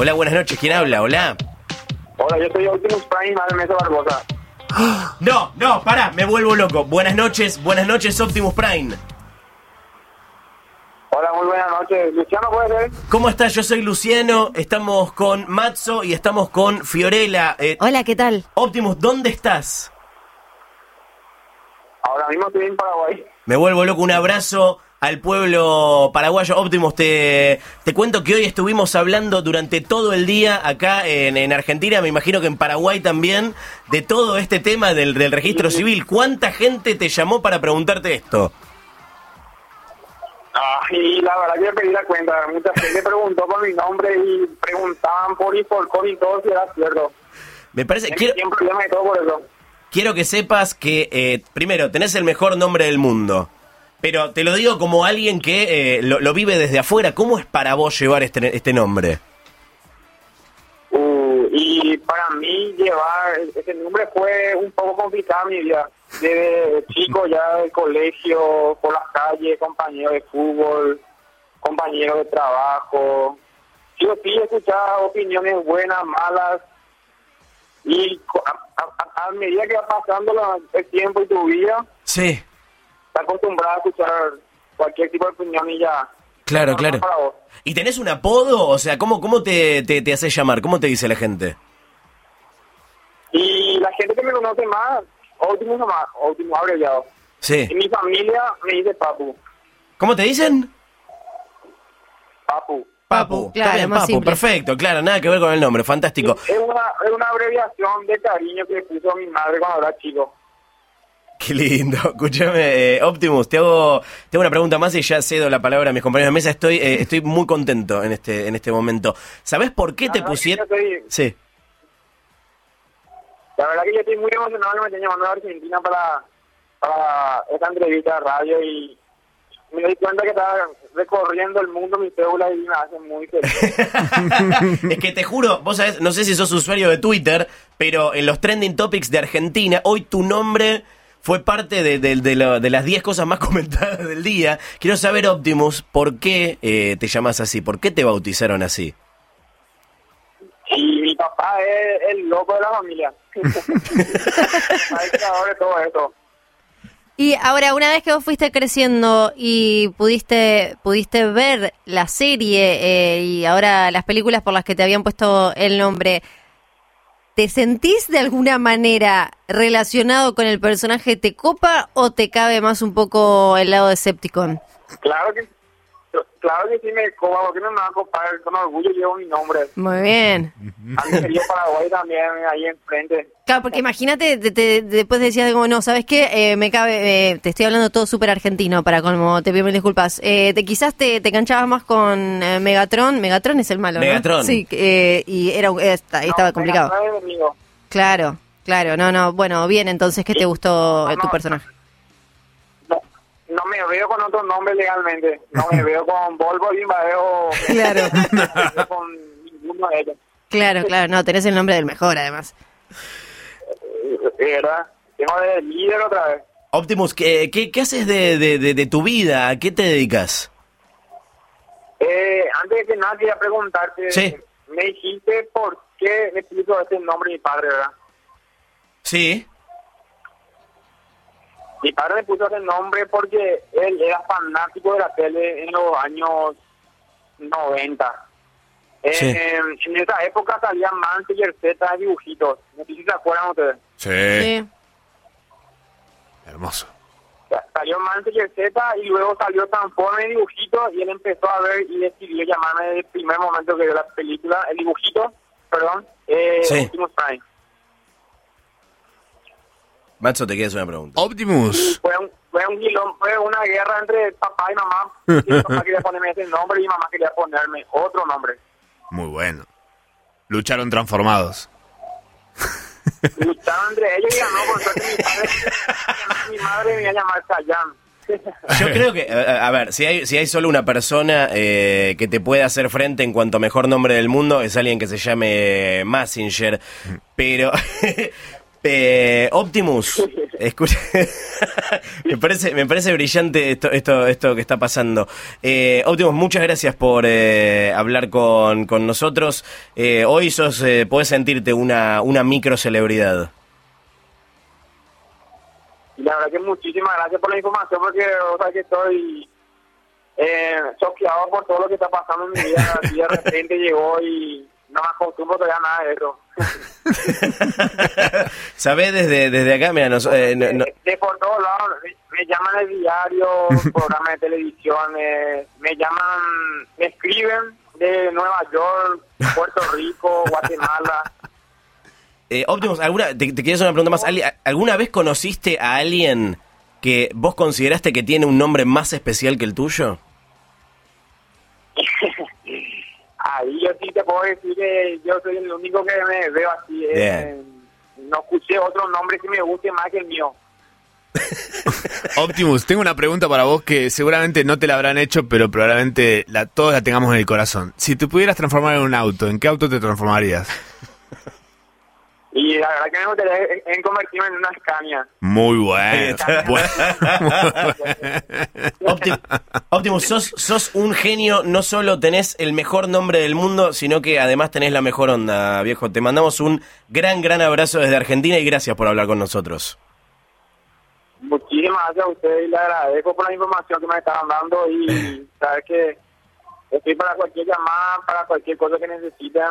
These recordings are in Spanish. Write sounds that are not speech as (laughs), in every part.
Hola, buenas noches. ¿Quién habla? Hola. Hola, yo soy Optimus Prime, madre Mesa Barbosa. (gasps) No, no, pará, me vuelvo loco. Buenas noches, buenas noches, Optimus Prime. Hola, muy buenas noches. Luciano, ¿puede ser? ¿Cómo estás? Yo soy Luciano, estamos con Matzo y estamos con Fiorella. Eh, Hola, ¿qué tal? Optimus, ¿dónde estás? Ahora mismo estoy en Paraguay. Me vuelvo loco, un abrazo al pueblo paraguayo. Optimus, te, te cuento que hoy estuvimos hablando durante todo el día acá en, en Argentina, me imagino que en Paraguay también, de todo este tema del, del registro civil. ¿Cuánta gente te llamó para preguntarte esto? Ah, y la verdad que me pedí la cuenta. Mucha gente preguntó por mi nombre y preguntaban por y por con y todo si era cierto. Me parece, quiero, todo por eso. quiero que sepas que, eh, primero, tenés el mejor nombre del mundo. Pero te lo digo como alguien que eh, lo, lo vive desde afuera. ¿Cómo es para vos llevar este, este nombre? Uh, y para mí llevar ese nombre fue un poco complicado mi vida. Desde chico ya del colegio, por las calles, compañeros de fútbol, compañeros de trabajo. Yo sí escuchaba opiniones buenas, malas. Y a, a- a medida que va pasando la- el tiempo y tu vida, Sí, estás acostumbrado a escuchar cualquier tipo de opinión y ya. claro, no, claro. ¿Y tenés un apodo? O sea, ¿cómo, cómo te, te, te haces llamar? ¿Cómo te dice la gente? Y la gente que me conoce más, último nomás, último abreviado. Sí. Y mi familia me dice Papu. ¿Cómo te dicen? Papu. Papu, claro, Está bien, más Papu, simple. perfecto, claro, nada que ver con el nombre, fantástico. Es una, es una abreviación de cariño que puso mi madre cuando era chico. Qué lindo. (laughs) Escúchame, eh, Optimus, te hago, te hago una pregunta más y ya cedo la palabra a mis compañeros de mesa. Estoy, eh, estoy muy contento en este, en este momento. ¿Sabés por qué te pusieron? estoy- Sí. La verdad que yo estoy muy emocionado que me estén llamando a Argentina para, para esta entrevista de radio y me doy cuenta que estaba recorriendo el mundo mi cédula y me hace muy feliz. (laughs) es que te juro, vos sabés, no sé si sos usuario de Twitter, pero en los trending topics de Argentina, hoy tu nombre fue parte de, de- de las 10 cosas más (laughs) comentadas del día. Quiero saber, Optimus, ¿por qué eh, te llamas así? ¿Por qué te bautizaron así? y mi papá es el loco de la familia. (laughs) (laughs) de todo esto. Y ahora, una vez que vos fuiste creciendo y pudiste, pudiste ver la serie eh, y ahora las películas por las que te habían puesto el nombre, ¿te sentís de alguna manera relacionado con el personaje? ¿Te copa o te cabe más un poco el lado de? Claro que, claro que sí me copa, porque no me va a copar, con orgullo llevo mi nombre. Muy bien. A mi querido Paraguay también, ahí enfrente. Claro, porque imagínate, te- te- después decías como, no, ¿sabes qué? Eh, me cabe, eh, te estoy hablando todo súper argentino para colmo, te pido mil disculpas. Eh, te, quizás te, te canchabas más con eh, Megatron, Megatron es el malo, ¿no? Megatron. Sí, eh, y era, un- esta- ahí estaba No, complicado. no enemigo. Claro, claro, no, no, bueno, bien, entonces, ¿qué te gustó eh, tu No. personaje? No, me veo con otro nombre legalmente. No me veo con Volvo y me veo (laughs) Claro. (laughs) no me veo con ninguno de ellos. Claro, claro, no, tenés el nombre del mejor además. De verdad. Tengo de líder otra vez. Optimus, ¿qué, qué, qué haces de, de- de- de tu vida? ¿A qué te dedicas? Eh, antes de que nada, quería preguntarte. Sí. Me dijiste por qué me puso este nombre mi padre, ¿verdad? Sí. Mi padre me puso ese nombre porque él era fanático de la tele en los años 90. Eh, en esa época salían Manchester Z de dibujitos. No sé si se acuerdan ustedes. Sí. Sí. Hermoso. Sa- Salió Manchester Z y luego salió Transformers de dibujitos y él empezó a ver y decidió llamarme desde el primer momento que vio la película, el dibujito, perdón, eh, Sí. Optimus Prime. Matzo, te quedas una pregunta. Optimus. fue un, fue un guilón, fue una guerra entre papá y mamá. Y mi papá (laughs) quería ponerme ese nombre y mi mamá quería ponerme otro nombre. Muy bueno. Lucharon transformados. (laughs) Luchaban entre ellos y ganó, por suerte mi padre, mi madre me iba a llamar Chayanne. Yo creo que, a, a ver, si hay, si hay solo una persona eh, que te puede hacer frente en cuanto a mejor nombre del mundo, es alguien que se llame Massinger. Pero (laughs) Eh, Optimus, (laughs) escucha, me parece, me parece brillante esto, esto, esto que está pasando. Eh, Optimus, muchas gracias por eh, hablar con, con nosotros. Eh, hoy sos, eh, podés sentirte una, una micro celebridad. La verdad que muchísimas gracias por la información porque o sea que estoy eh, choqueado por todo lo que está pasando en mi vida. (laughs) Y de repente llegó y no me acostumbro todavía a nada de eso. (laughs) ¿Sabés desde, desde acá? Mira, nos- eh, no- no- de, de por todos lados, me, llaman el diario, (laughs) programas de televisión, eh, me llaman, me escriben de Nueva York, Puerto Rico, (laughs) Guatemala. eh, Optimus, ¿alguna, te, te quiero hacer una pregunta más. ¿Alguna vez conociste a alguien que vos consideraste que tiene un nombre más especial que el tuyo? Ahí yo sí te puedo decir que yo soy el único que me veo así. eh, no escuché otro nombre que me guste más que el mío. (laughs) Optimus, tengo una pregunta para vos que seguramente no te la habrán hecho, pero probablemente la, todos la tengamos en el corazón. Si te pudieras transformar en un auto, ¿en qué auto te transformarías? La verdad que me gustaría en, en convertirme en una Scania. Muy bueno. bueno. (laughs) Opti- Optimus, sos, sos un genio, no solo tenés el mejor nombre del mundo, sino que además tenés la mejor onda, viejo. Te mandamos un gran, gran abrazo desde Argentina y gracias por hablar con nosotros. Muchísimas gracias a ustedes y le agradezco por la información que me estaban dando y (laughs) saber que estoy para cualquier llamada, para cualquier cosa que necesiten,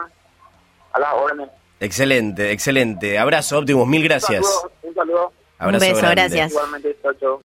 a las órdenes. Excelente, excelente. Abrazo, Optimus, mil Un gracias. saludo, un saludo. Abrazo Un beso, grande. gracias. Igualmente, chao, chao.